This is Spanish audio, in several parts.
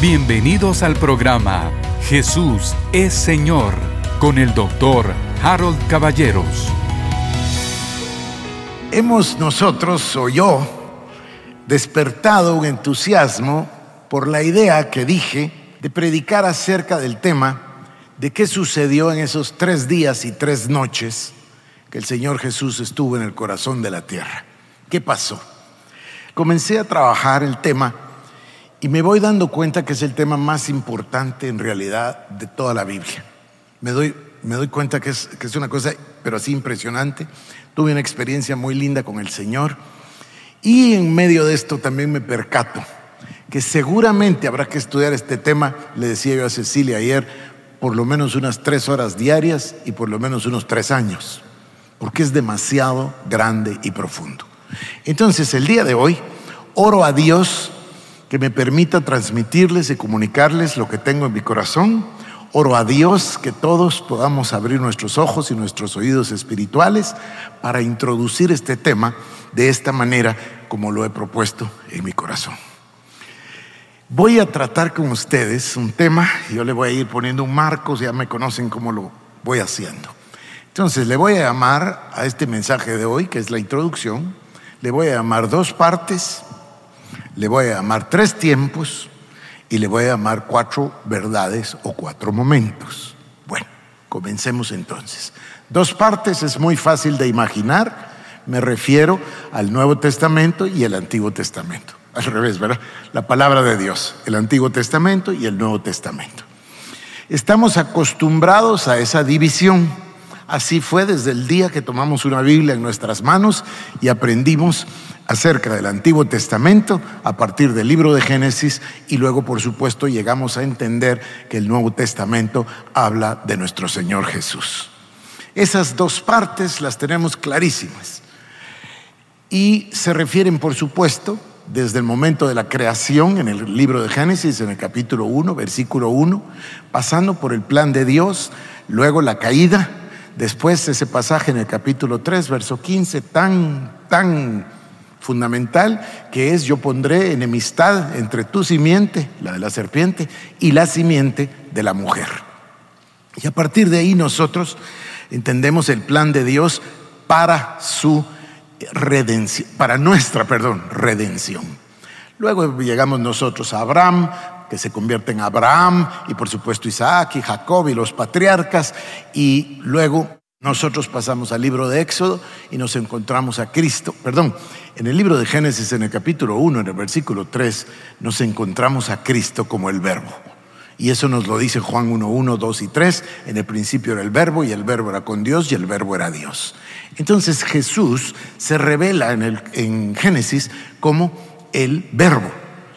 Bienvenidos al programa Jesús es Señor con el doctor Harold Caballeros. Hemos nosotros, o yo, despertado un entusiasmo por la idea que dije de predicar acerca del tema de qué sucedió en esos tres días y tres noches que el Señor Jesús estuvo en el corazón de la tierra. ¿Qué pasó? Comencé a trabajar el tema y me voy dando cuenta que es el tema más importante en realidad de toda la Biblia. Me doy, me doy cuenta que es, que es una cosa, pero así impresionante. Tuve una experiencia muy linda con el Señor y en medio de esto también me percato que seguramente habrá que estudiar este tema, le decía yo a Cecilia ayer, por lo menos unas tres horas diarias y por lo menos unos tres años, porque es demasiado grande y profundo. Entonces, el día de hoy, oro a Dios que me permita transmitirles y comunicarles lo que tengo en mi corazón. Oro a Dios que todos podamos abrir nuestros ojos y nuestros oídos espirituales para introducir este tema de esta manera como lo he propuesto en mi corazón. Voy a tratar con ustedes un tema, yo le voy a ir poniendo un marco, ya me conocen cómo lo voy haciendo. Entonces, le voy a llamar a este mensaje de hoy, que es la introducción, le voy a llamar dos partes, le voy a llamar tres tiempos y le voy a llamar cuatro verdades o cuatro momentos. Bueno, comencemos entonces. Dos partes es muy fácil de imaginar, me refiero al Nuevo Testamento y el Antiguo Testamento. Al revés, ¿verdad? La palabra de Dios, el Antiguo Testamento y el Nuevo Testamento. Estamos acostumbrados a esa división. Así fue desde el día que tomamos una Biblia en nuestras manos y aprendimos acerca del Antiguo Testamento a partir del libro de Génesis y luego por supuesto llegamos a entender que el Nuevo Testamento habla de nuestro Señor Jesús. Esas dos partes las tenemos clarísimas y se refieren por supuesto desde el momento de la creación en el libro de Génesis, en el capítulo 1, versículo 1, pasando por el plan de Dios, luego la caída, después ese pasaje en el capítulo 3, verso 15, tan, tan fundamental, que es yo pondré enemistad entre tu simiente, la de la serpiente, y la simiente de la mujer. Y a partir de ahí nosotros entendemos el plan de Dios para su redención, para nuestra, perdón, redención. Luego llegamos nosotros a Abraham, que se convierte en Abraham, y por supuesto Isaac y Jacob y los patriarcas, y luego nosotros pasamos al libro de Éxodo y nos encontramos a Cristo, perdón, en el libro de Génesis, en el capítulo 1, en el versículo 3, nos encontramos a Cristo como el verbo. Y eso nos lo dice Juan 1, 1, 2 y 3. En el principio era el verbo y el verbo era con Dios y el verbo era Dios. Entonces Jesús se revela en, el, en Génesis como el verbo,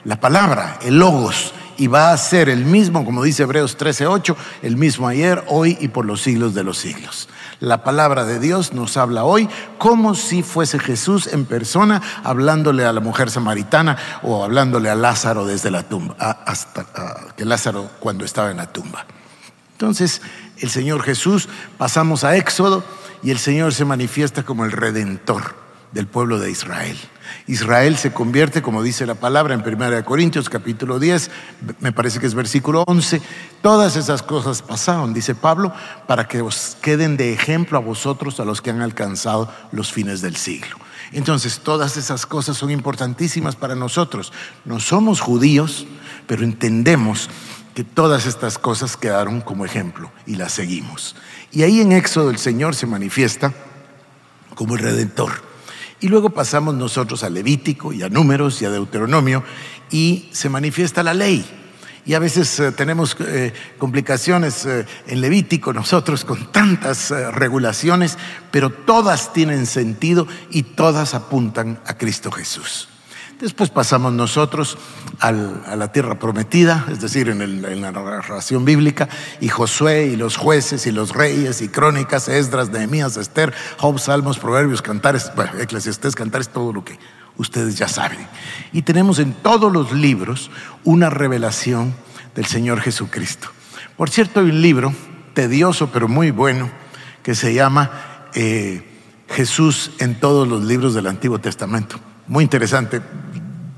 la palabra, el logos, y va a ser el mismo, como dice Hebreos 13, 8, el mismo ayer, hoy y por los siglos de los siglos. La palabra de Dios nos habla hoy como si fuese Jesús en persona hablándole a la mujer samaritana o hablándole a Lázaro desde la tumba, hasta que Lázaro cuando estaba en la tumba. Entonces, el Señor Jesús, pasamos a Éxodo y el Señor se manifiesta como el redentor del pueblo de Israel. Israel se convierte, como dice la palabra en 1 Corintios capítulo 10, me parece que es versículo 11, todas esas cosas pasaron, dice Pablo, para que os queden de ejemplo a vosotros, a los que han alcanzado los fines del siglo. Entonces, todas esas cosas son importantísimas para nosotros. No somos judíos, pero entendemos que todas estas cosas quedaron como ejemplo y las seguimos. Y ahí en Éxodo el Señor se manifiesta como el redentor. Y luego pasamos nosotros a Levítico y a Números y a Deuteronomio y se manifiesta la ley. Y a veces eh, tenemos eh, complicaciones eh, en Levítico nosotros con tantas regulaciones, pero todas tienen sentido y todas apuntan a Cristo Jesús. Después pasamos nosotros a la tierra prometida, es decir, en, la narración bíblica, y Josué y los jueces y los reyes y crónicas, Esdras, Nehemías, Esther, Job, Salmos, Proverbios, Cantares, bueno, Eclesiastés, Cantares, todo lo que ustedes ya saben. Y tenemos en todos los libros una revelación del Señor Jesucristo. Por cierto, hay un libro tedioso pero muy bueno que se llama eh, Jesús en todos los libros del Antiguo Testamento. Muy interesante,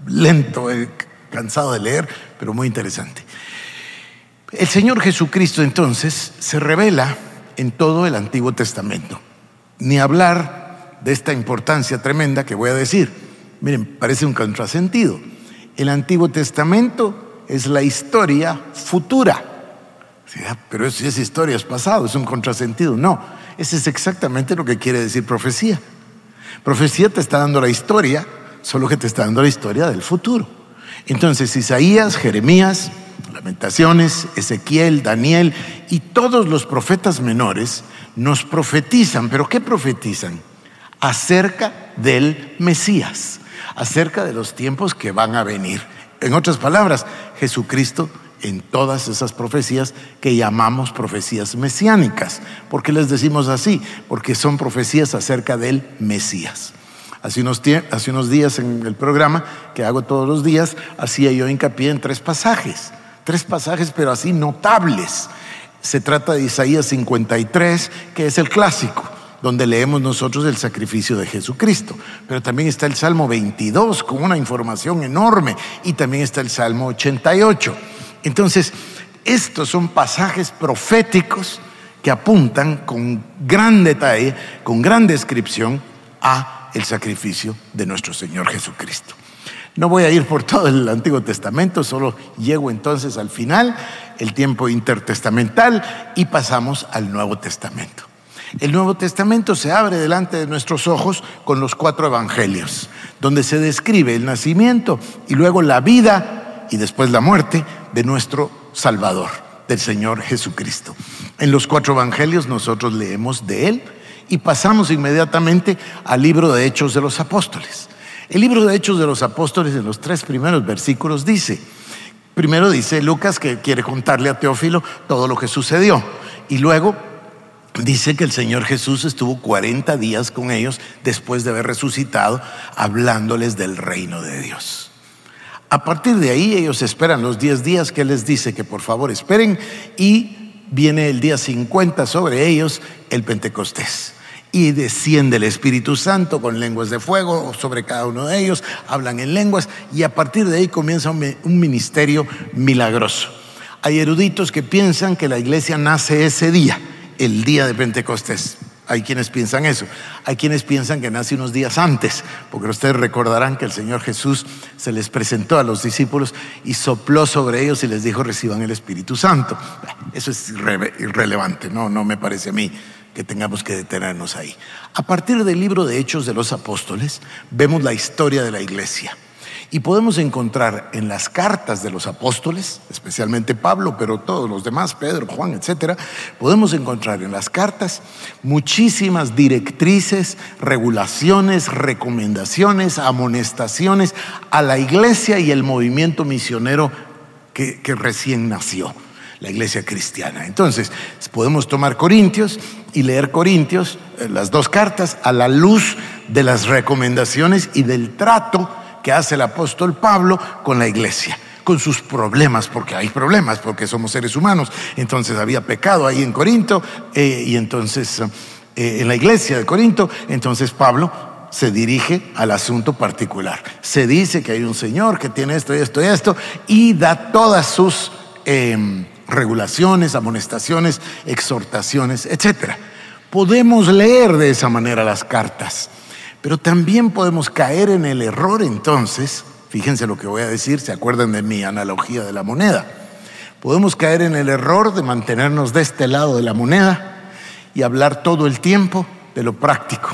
lento, eh, cansado de leer, pero muy interesante. El Señor Jesucristo entonces se revela en todo el Antiguo Testamento. Ni hablar de esta importancia tremenda que voy a decir. Miren, parece un contrasentido. El Antiguo Testamento es la historia futura. Ah, pero si es historia, es pasado, es un contrasentido. No, ese es exactamente lo que quiere decir profecía. Profecía te está dando la historia, solo que te está dando la historia del futuro. Entonces, Isaías, Jeremías, Lamentaciones, Ezequiel, Daniel y todos los profetas menores nos profetizan, pero ¿qué profetizan? Acerca del Mesías, acerca de los tiempos que van a venir. En otras palabras, Jesucristo en todas esas profecías que llamamos profecías mesiánicas. ¿Por qué les decimos así? Porque son profecías acerca del Mesías. Hace unos, días en el programa que hago todos los días, hacía yo hincapié en tres pasajes, tres pasajes pero así notables. Se trata de Isaías 53, que es el clásico donde leemos nosotros el sacrificio de Jesucristo. Pero también está el Salmo 22 con una información enorme y también está el Salmo 88. Entonces, estos son pasajes proféticos que apuntan con gran detalle, con gran descripción a el sacrificio de nuestro Señor Jesucristo. No voy a ir por todo el Antiguo Testamento, solo llego entonces al final, el tiempo intertestamental, y pasamos al Nuevo Testamento. El Nuevo Testamento se abre delante de nuestros ojos con los cuatro evangelios, donde se describe el nacimiento y luego la vida y después la muerte de nuestro Salvador, del Señor Jesucristo. En los cuatro evangelios nosotros leemos de Él y pasamos inmediatamente al libro de Hechos de los Apóstoles. El libro de Hechos de los Apóstoles en los tres primeros versículos dice, primero dice Lucas que quiere contarle a Teófilo todo lo que sucedió y luego dice que el Señor Jesús estuvo 40 días con ellos después de haber resucitado hablándoles del reino de Dios. A partir de ahí ellos esperan los 10 días que les dice que por favor esperen y viene el día 50 sobre ellos, el Pentecostés. Y desciende el Espíritu Santo con lenguas de fuego sobre cada uno de ellos, hablan en lenguas y a partir de ahí comienza un ministerio milagroso. Hay eruditos que piensan que la iglesia nace ese día, el día de Pentecostés. Hay quienes piensan eso. Hay quienes piensan que nace unos días antes, porque ustedes recordarán que el Señor Jesús se les presentó a los discípulos y sopló sobre ellos y les dijo reciban el Espíritu Santo. Eso es irrelevante, no, no me parece a mí que tengamos que detenernos ahí. A partir del libro de Hechos de los Apóstoles, vemos la historia de la iglesia. Y podemos encontrar en las cartas de los apóstoles, especialmente Pablo, pero todos los demás, Pedro, Juan, etcétera, podemos encontrar en las cartas muchísimas directrices, regulaciones, recomendaciones, amonestaciones a la iglesia y el movimiento misionero que, que recién nació la iglesia cristiana. Entonces, podemos tomar Corintios y leer Corintios, eh, las dos cartas, a la luz de las recomendaciones y del trato que hace el apóstol Pablo con la iglesia con sus problemas, porque hay problemas, porque somos seres humanos. Entonces había pecado ahí en Corinto eh, y entonces eh, en la iglesia de Corinto, entonces Pablo se dirige al asunto particular. Se dice que hay un Señor que tiene esto y esto y esto y da todas sus em, regulaciones, amonestaciones, exhortaciones, etc. Podemos leer de esa manera las cartas. Pero también podemos caer en el error entonces, fíjense lo que voy a decir, se acuerdan de mi analogía de la moneda. Podemos caer en el error de mantenernos de este lado de la moneda y hablar todo el tiempo de lo práctico,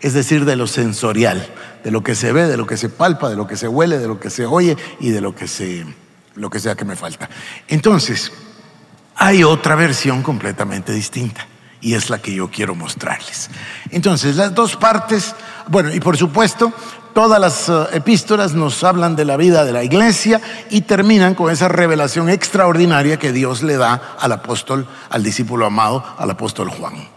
es decir, de lo sensorial, de lo que se ve, de lo que se palpa, de lo que se huele, de lo que se oye y de lo que se lo que sea que me falta. Entonces, hay otra versión completamente distinta y es la que yo quiero mostrarles. Entonces, las dos partes, bueno, y por supuesto, todas las eh, epístolas nos hablan de la vida de la iglesia y terminan con esa revelación extraordinaria que Dios le da al apóstol, al discípulo amado, al apóstol Juan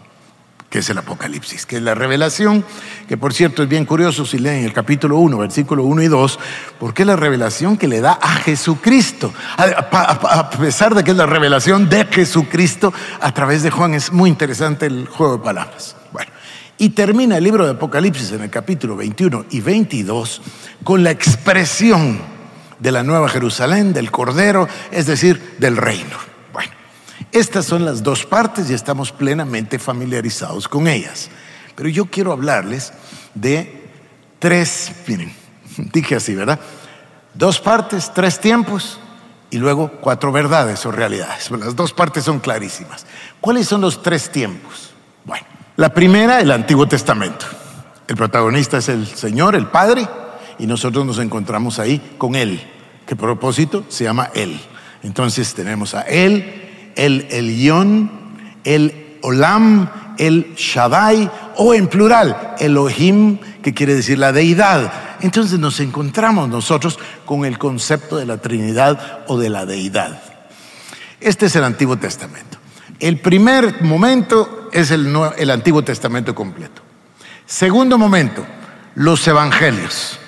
que es el Apocalipsis, que es la revelación, que por cierto es bien curioso si leen el capítulo 1, versículo 1 y 2, porque es la revelación que le da a Jesucristo, a, pesar de que es la revelación de Jesucristo a través de Juan, es muy interesante el juego de palabras. Bueno, y termina el libro de Apocalipsis en el capítulo 21 y 22 con la expresión de la Nueva Jerusalén, del Cordero, es decir, del reino. Estas son las dos partes y estamos plenamente familiarizados con ellas. Pero yo quiero hablarles de tres, miren, dije así, ¿verdad? Dos partes, tres tiempos y luego cuatro verdades o realidades. Las dos partes son clarísimas. ¿Cuáles son los tres tiempos? Bueno, la primera, el Antiguo Testamento. El protagonista es el Señor, el Padre, y nosotros nos encontramos ahí con Él. ¿Qué propósito? Se llama Él. Entonces tenemos a Él, el Elión, el Olam, el Shaddai, o en plural, Elohim, que quiere decir la deidad. Entonces nos encontramos nosotros con el concepto de la Trinidad o de la deidad. Este es el Antiguo Testamento. El primer momento es el, el Antiguo Testamento completo. Segundo momento, los evangelios.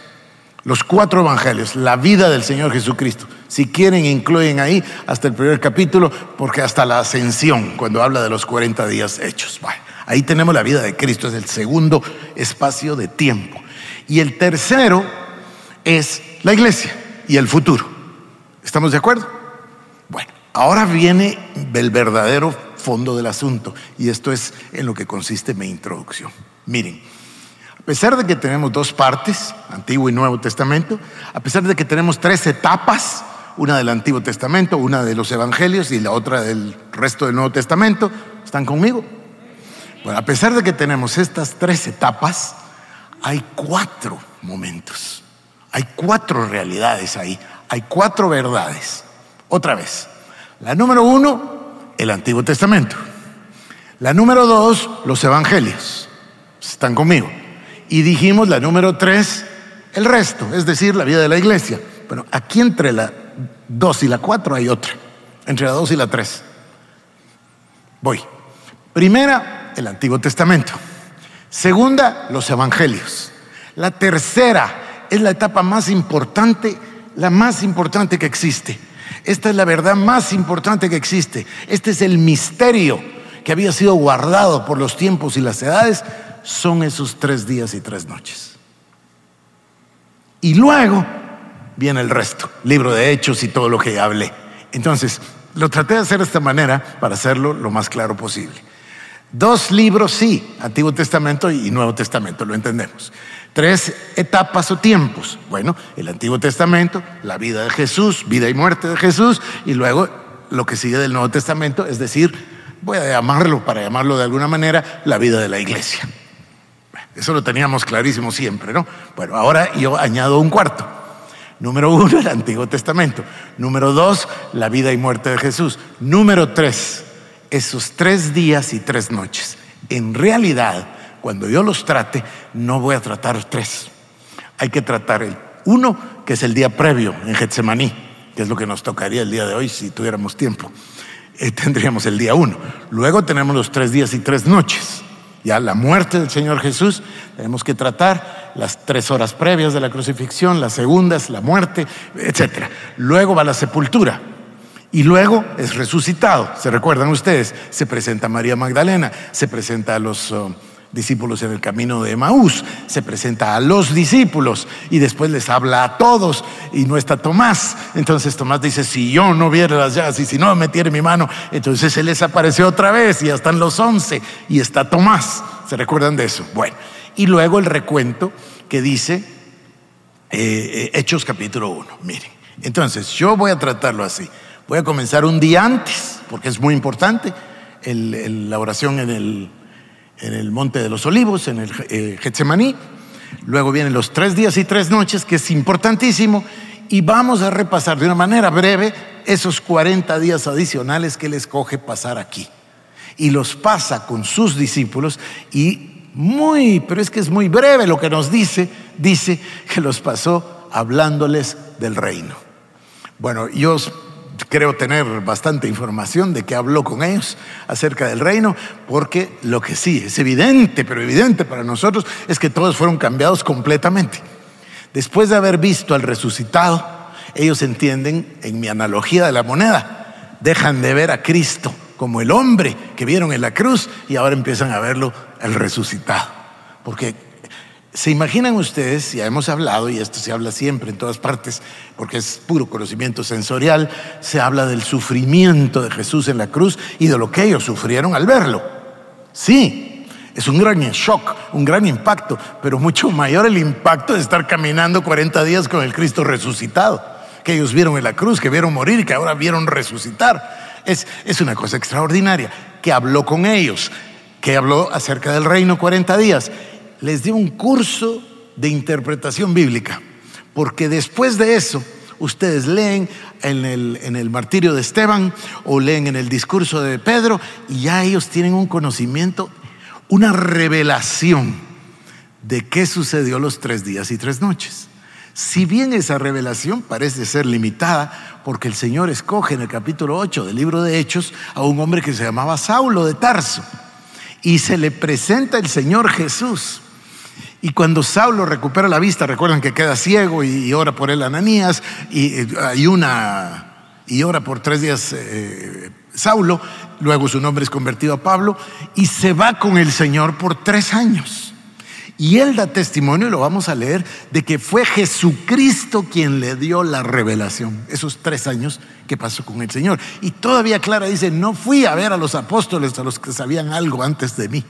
Los cuatro evangelios, la vida del Señor Jesucristo. Si quieren, incluyen ahí hasta el primer capítulo, porque hasta la ascensión, cuando habla de los 40 días hechos. ahí tenemos la vida de Cristo, es el segundo espacio de tiempo. Y el tercero es la iglesia y el futuro. ¿Estamos de acuerdo? Bueno, ahora viene el verdadero fondo del asunto, y esto es en lo que consiste mi introducción. Miren, a pesar de que tenemos dos partes, Antiguo y Nuevo Testamento, a pesar de que tenemos tres etapas, una del Antiguo Testamento, una de los Evangelios y la otra del resto del Nuevo Testamento, ¿están conmigo? Bueno, a pesar de que tenemos estas tres etapas, hay cuatro momentos, hay cuatro realidades ahí, hay cuatro verdades. Otra vez, la número uno, el Antiguo Testamento. La número dos, los Evangelios. ¿Están conmigo? Y dijimos la número tres, el resto, es decir, la vida de la iglesia. Bueno, aquí entre la dos y la cuatro hay otra, entre la dos y la tres. Voy. Primera, el Antiguo Testamento. Segunda, los Evangelios. La tercera es la etapa más importante, la más importante que existe. Esta es la verdad más importante que existe. Este es el misterio que había sido guardado por los tiempos y las edades son esos tres días y tres noches. Y luego viene el resto, libro de hechos y todo lo que hablé. Entonces, lo traté de hacer de esta manera para hacerlo lo más claro posible. Dos libros, sí, Antiguo Testamento y Nuevo Testamento, lo entendemos. Tres etapas o tiempos. Bueno, el Antiguo Testamento, la vida de Jesús, vida y muerte de Jesús, y luego lo que sigue del Nuevo Testamento, es decir, voy a llamarlo, para llamarlo de alguna manera, la vida de la iglesia. Eso lo teníamos clarísimo siempre, ¿no? Bueno, ahora yo añado un cuarto. Número uno, el Antiguo Testamento. Número dos, la vida y muerte de Jesús. Número tres, esos tres días y tres noches. En realidad, cuando yo los trate, no voy a tratar tres. Hay que tratar el uno, que es el día previo en Getsemaní, que es lo que nos tocaría el día de hoy si tuviéramos tiempo. Eh, tendríamos el día uno. Luego tenemos los tres días y tres noches ya la muerte del Señor Jesús, tenemos que tratar las tres horas previas de la crucifixión, las segundas, la muerte, etc. Luego va la sepultura y luego es resucitado. ¿Se recuerdan ustedes? Se presenta a María Magdalena, se presenta a los... Oh, discípulos en el camino de Maús, se presenta a los discípulos y después les habla a todos y no está Tomás. Entonces Tomás dice, si yo no viera las llaves y si no metiera mi mano, entonces él les apareció otra vez y ya están los once y está Tomás. ¿Se recuerdan de eso? Bueno, y luego el recuento que dice eh, Hechos capítulo 1. Miren, entonces yo voy a tratarlo así. Voy a comenzar un día antes, porque es muy importante, la oración en el en el Monte de los Olivos, en el eh, Getsemaní. Luego vienen los tres días y tres noches, que es importantísimo, y vamos a repasar de una manera breve esos 40 días adicionales que él escoge pasar aquí. Y los pasa con sus discípulos y muy, pero es que es muy breve lo que nos dice, dice que los pasó hablándoles del reino. Bueno, yo creo tener bastante información de que habló con ellos acerca del reino, porque lo que sí es evidente, pero evidente para nosotros, es que todos fueron cambiados completamente. Después de haber visto al resucitado, ellos entienden, en mi analogía de la moneda, dejan de ver a Cristo como el hombre que vieron en la cruz y ahora empiezan a verlo el resucitado. Porque ¿Se imaginan ustedes, ya hemos hablado, y esto se habla siempre en todas partes, porque es puro conocimiento sensorial, se habla del sufrimiento de Jesús en la cruz y de lo que ellos sufrieron al verlo. Sí, es un gran shock, un gran impacto, pero mucho mayor el impacto de estar caminando 40 días con el Cristo resucitado, que ellos vieron en la cruz, que vieron morir que ahora vieron resucitar. Es, es una cosa extraordinaria, que habló con ellos, que habló acerca del reino 40 días les dio un curso de interpretación bíblica, porque después de eso ustedes leen en el, en el, martirio de Esteban o leen en el discurso de Pedro y ya ellos tienen un conocimiento, una revelación de qué sucedió los tres días y tres noches. Si bien esa revelación parece ser limitada, porque el Señor escoge en el capítulo 8 del libro de Hechos a un hombre que se llamaba Saulo de Tarso y se le presenta el Señor Jesús y cuando Saulo recupera la vista, recuerdan que queda ciego y, ora por él Ananías, y hay una y ora por tres días eh, Saulo, luego su nombre es convertido a Pablo, y se va con el Señor por tres años. Y él da testimonio, y lo vamos a leer, de que fue Jesucristo quien le dio la revelación, esos tres años que pasó con el Señor. Y todavía Clara dice, no fui a ver a los apóstoles, a los que sabían algo antes de mí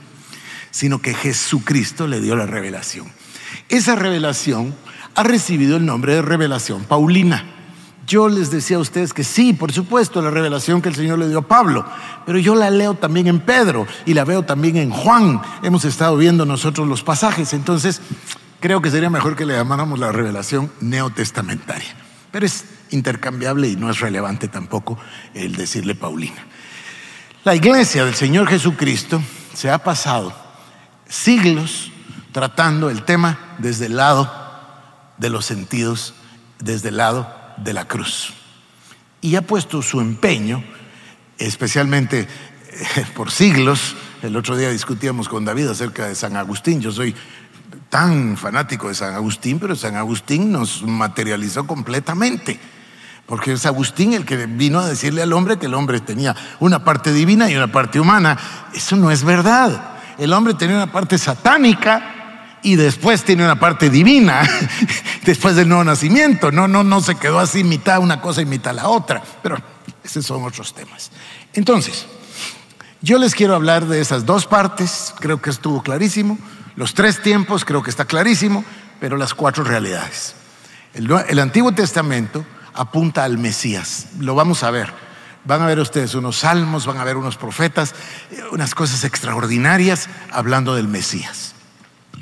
sino que Jesucristo le dio la revelación. Esa revelación ha recibido el nombre de revelación paulina. Yo les decía a ustedes que sí, por supuesto, la revelación que el Señor le dio a Pablo, pero yo la leo también en Pedro y la veo también en Juan. Hemos estado viendo nosotros los pasajes, entonces creo que sería mejor que le llamáramos la revelación neotestamentaria. Pero es intercambiable y no es relevante tampoco el decirle Paulina. La iglesia del Señor Jesucristo se ha pasado siglos tratando el tema desde el lado de los sentidos, desde el lado de la cruz. Y ha puesto su empeño, especialmente eh, por siglos. El otro día discutíamos con David acerca de San Agustín. Yo soy tan fanático de San Agustín, pero San Agustín nos materializó completamente. Porque es Agustín el que vino a decirle al hombre que el hombre tenía una parte divina y una parte humana. Eso no es verdad el hombre tenía una parte satánica y después tiene una parte divina, después del nuevo nacimiento. No, no, no se quedó así mitad una cosa y mitad la otra. Pero esos son otros temas. Entonces, yo les quiero hablar de esas dos partes, creo que estuvo clarísimo. Los tres tiempos, creo que está clarísimo, pero las cuatro realidades. El, el Antiguo Testamento apunta al Mesías, lo vamos a ver. Van a ver ustedes unos salmos, van a ver unos profetas, unas cosas extraordinarias hablando del Mesías.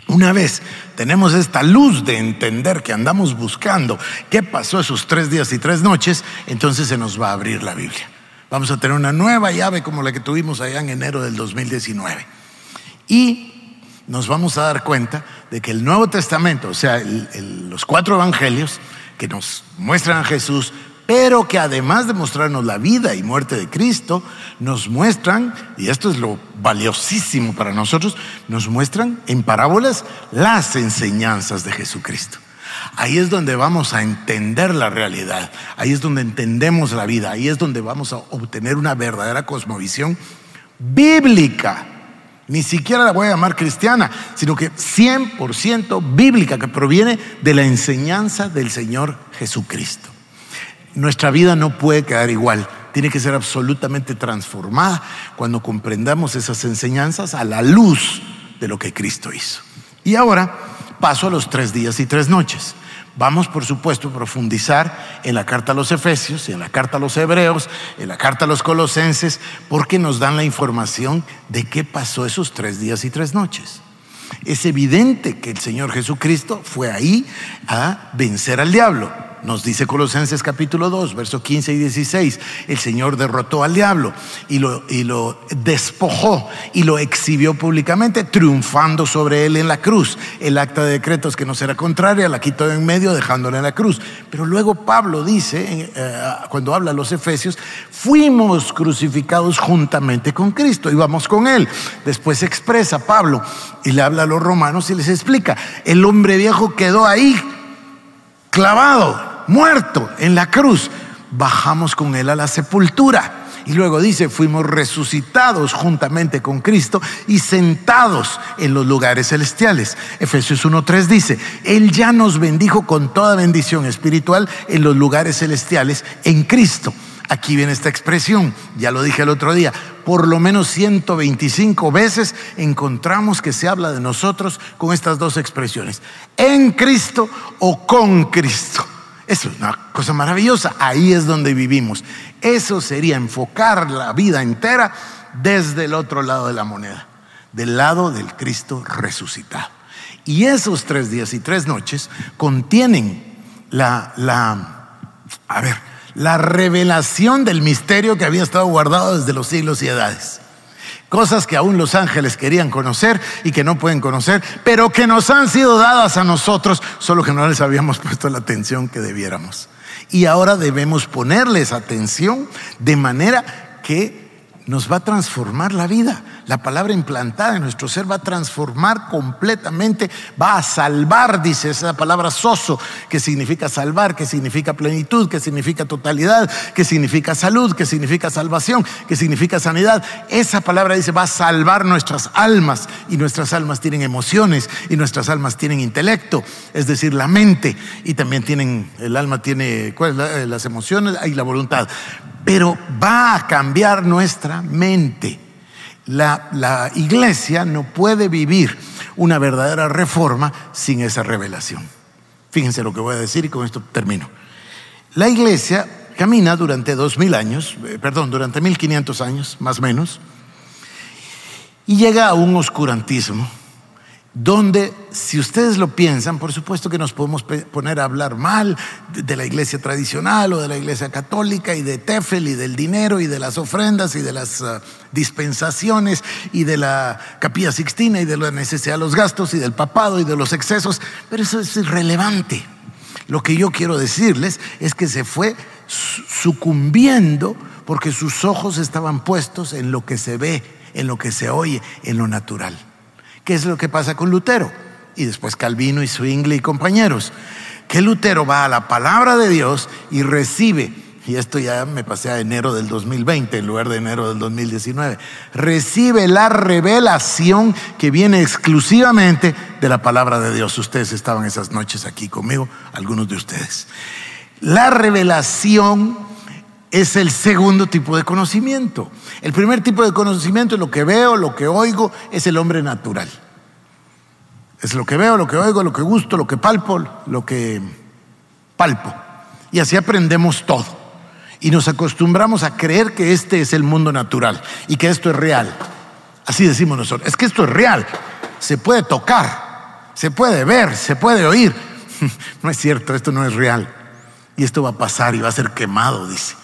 Una vez tenemos esta luz de entender que andamos buscando qué pasó esos tres días y tres noches, entonces se nos va a abrir la Biblia. Vamos a tener una nueva llave como la que tuvimos allá en enero del 2019. Y nos vamos a dar cuenta de que el Nuevo Testamento, o sea, los cuatro evangelios que nos muestran a Jesús, pero que además de mostrarnos la vida y muerte de Cristo, nos muestran, y esto es lo valiosísimo para nosotros, nos muestran en parábolas las enseñanzas de Jesucristo. Ahí es donde vamos a entender la realidad, ahí es donde entendemos la vida, ahí es donde vamos a obtener una verdadera cosmovisión bíblica. Ni siquiera la voy a llamar cristiana, sino que 100% bíblica, que proviene de la enseñanza del Señor Jesucristo. Nuestra vida no puede quedar igual, tiene que ser absolutamente transformada cuando comprendamos esas enseñanzas a la luz de lo que Cristo hizo. Y ahora paso a los tres días y tres noches. Vamos, por supuesto, a profundizar en la carta a los Efesios, en la carta a los Hebreos, en la carta a los Colosenses, porque nos dan la información de qué pasó esos tres días y tres noches. Es evidente que el Señor Jesucristo fue ahí a vencer al diablo nos dice Colosenses capítulo 2, versos 15 y 16, el Señor derrotó al diablo y lo, y lo despojó y lo exhibió públicamente, triunfando sobre él en la cruz. El acta de decretos que no será contraria la quitó en medio, dejándola en la cruz. Pero luego Pablo dice, eh, cuando habla a los Efesios, fuimos crucificados juntamente con Cristo, íbamos con él. Después expresa Pablo y le habla a los romanos y les explica, el hombre viejo quedó ahí clavado muerto en la cruz, bajamos con él a la sepultura. Y luego dice, fuimos resucitados juntamente con Cristo y sentados en los lugares celestiales. Efesios 1.3 dice, Él ya nos bendijo con toda bendición espiritual en los lugares celestiales en Cristo. Aquí viene esta expresión, ya lo dije el otro día, por lo menos 125 veces encontramos que se habla de nosotros con estas dos expresiones, en Cristo o con Cristo. Es una cosa maravillosa, ahí es donde vivimos. Eso sería enfocar la vida entera desde el otro lado de la moneda, del lado del Cristo resucitado. Y esos tres días y tres noches contienen la, la a ver, la revelación del misterio que había estado guardado desde los siglos y edades. Cosas que aún los ángeles querían conocer y que no pueden conocer, pero que nos han sido dadas a nosotros, solo que no les habíamos puesto la atención que debiéramos. Y ahora debemos ponerles atención de manera que nos va a transformar la vida. La palabra implantada en nuestro ser va a transformar completamente, va a salvar, dice esa palabra soso, que significa salvar, que significa plenitud, que significa totalidad, que significa salud, que significa salvación, que significa sanidad. Esa palabra dice, va a salvar nuestras almas y nuestras almas tienen emociones y nuestras almas tienen intelecto, es decir, la mente y también tienen, el alma tiene las emociones y la voluntad pero va a cambiar nuestra mente. La, iglesia no puede vivir una verdadera reforma sin esa revelación. Fíjense lo que voy a decir y con esto termino. La iglesia camina durante dos mil años, eh, perdón, durante mil quinientos años, más o menos, y llega a un oscurantismo donde si ustedes lo piensan, por supuesto que nos podemos poner a hablar mal de la iglesia tradicional o de la iglesia católica y de Tefel y del dinero y de las ofrendas y de las ah, dispensaciones y de la capilla sixtina y de la necesidad de los gastos y del papado y de los excesos, pero eso es irrelevante. Lo que yo quiero decirles es que se fue sucumbiendo porque sus ojos estaban puestos en lo que se ve, en lo que se oye, en lo natural. ¿Qué es lo que pasa con Lutero? Y después Calvino y Zwingli y compañeros. Que Lutero va a la palabra de Dios y recibe, y esto ya me pasé a enero del 2020 en lugar de enero del 2019, recibe la revelación que viene exclusivamente de la palabra de Dios. Ustedes estaban esas noches aquí conmigo, algunos de ustedes. La revelación es el segundo tipo de conocimiento. El primer tipo de conocimiento es lo que veo, lo que oigo, es el hombre natural. Es lo que veo, lo que oigo, lo que gusto, lo que palpo, lo que palpo. Y así aprendemos todo. Y nos acostumbramos a creer que este es el mundo natural y que esto es real. Así decimos nosotros. Es que esto es real. Se puede tocar, se puede ver, se puede oír. No es cierto, esto no es real. Y esto va a pasar y va a ser quemado, dice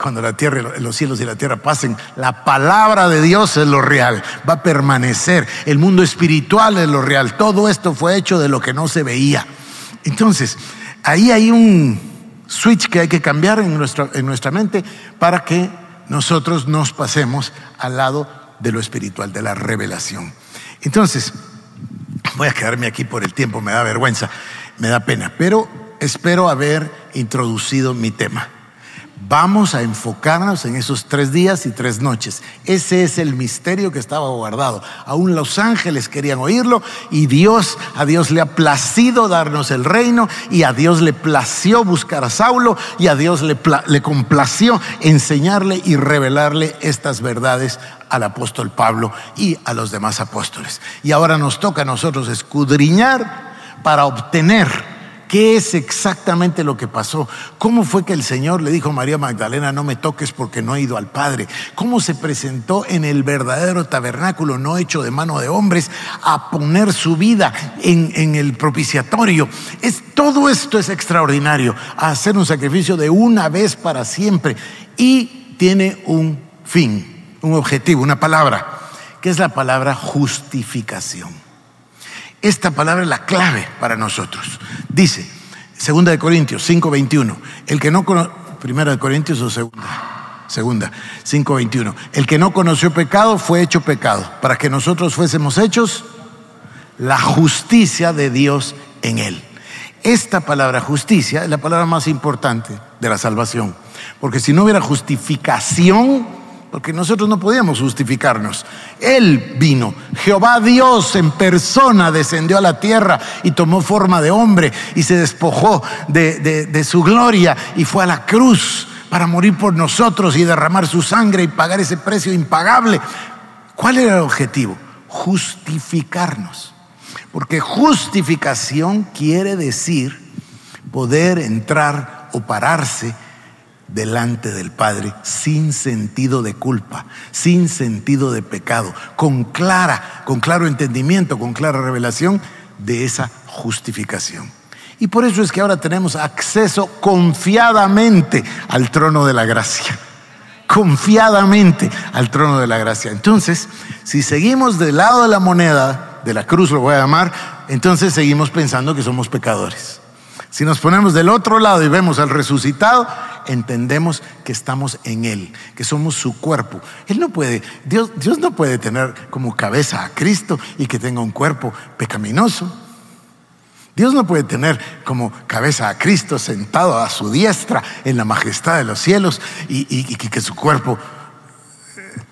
cuando la tierra, los cielos y la tierra pasen, la palabra de Dios es lo real, va a permanecer. El mundo espiritual es lo real. Todo esto fue hecho de lo que no se veía. Entonces, ahí hay un switch que hay que cambiar en nuestra, en nuestra mente para que nosotros nos pasemos al lado de lo espiritual, de la revelación. Entonces, voy a quedarme aquí por el tiempo, me da vergüenza, me da pena, pero espero haber introducido mi tema. Vamos a enfocarnos en esos tres días y tres noches. Ese es el misterio que estaba guardado. Aún los ángeles querían oírlo y Dios, a Dios le ha placido darnos el reino y a Dios le plació buscar a Saulo y a Dios le, le complació enseñarle y revelarle estas verdades al apóstol Pablo y a los demás apóstoles. Y ahora nos toca a nosotros escudriñar para obtener ¿Qué es exactamente lo que pasó? ¿Cómo fue que el Señor le dijo a María Magdalena, no me toques porque no he ido al Padre? ¿Cómo se presentó en el verdadero tabernáculo, no hecho de mano de hombres, a poner su vida en, el propiciatorio? Es, todo esto es extraordinario, hacer un sacrificio de una vez para siempre. Y tiene un fin, un objetivo, una palabra, que es la palabra justificación. Esta palabra es la clave para nosotros. Dice, segunda de Corintios 5:21, el que no de Corintios o segunda, segunda 5:21, el que no conoció pecado fue hecho pecado para que nosotros fuésemos hechos la justicia de Dios en él. Esta palabra justicia es la palabra más importante de la salvación, porque si no hubiera justificación, porque nosotros no podíamos justificarnos. Él vino, Jehová Dios en persona descendió a la tierra y tomó forma de hombre y se despojó de, su gloria y fue a la cruz para morir por nosotros y derramar su sangre y pagar ese precio impagable. ¿Cuál era el objetivo? Justificarnos. Porque justificación quiere decir poder entrar o pararse delante del Padre sin sentido de culpa, sin sentido de pecado, con clara, con claro entendimiento, con clara revelación de esa justificación. Y por eso es que ahora tenemos acceso confiadamente al trono de la gracia. Confiadamente al trono de la gracia. Entonces, si seguimos del lado de la moneda, de la cruz lo voy a llamar, entonces seguimos pensando que somos pecadores. Si nos ponemos del otro lado y vemos al resucitado, entendemos que estamos en Él, que somos su cuerpo. Él no puede, Dios, Dios no puede tener como cabeza a Cristo y que tenga un cuerpo pecaminoso. Dios no puede tener como cabeza a Cristo sentado a su diestra en la majestad de los cielos y, que su cuerpo eh,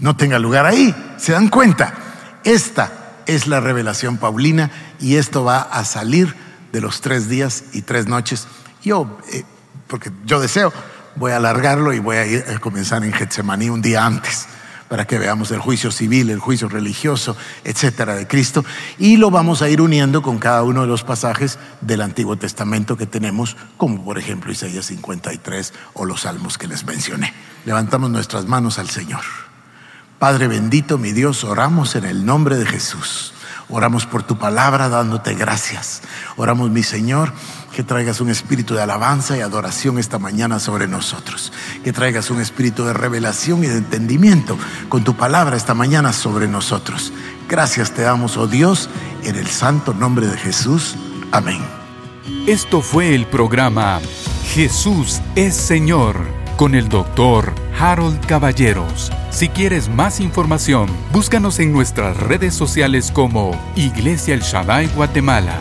no tenga lugar ahí. ¿Se dan cuenta? Esta es la revelación paulina y esto va a salir de los tres días y tres noches. Yo, eh, porque yo deseo, voy a alargarlo y voy a, a comenzar en Getsemaní un día antes para que veamos el juicio civil, el juicio religioso, etcétera, de Cristo. Y lo vamos a ir uniendo con cada uno de los pasajes del Antiguo Testamento que tenemos, como por ejemplo Isaías 53 o los salmos que les mencioné. Levantamos nuestras manos al Señor. Padre bendito, mi Dios, oramos en el nombre de Jesús. Oramos por tu palabra dándote gracias. Oramos, mi Señor, que traigas un espíritu de alabanza y adoración esta mañana sobre nosotros. Que traigas un espíritu de revelación y de entendimiento con tu palabra esta mañana sobre nosotros. Gracias te damos, oh Dios, en el santo nombre de Jesús. Amén. Esto fue el programa Jesús es Señor con el doctor Harold Caballeros. Si quieres más información, búscanos en nuestras redes sociales como Iglesia El Shaddai Guatemala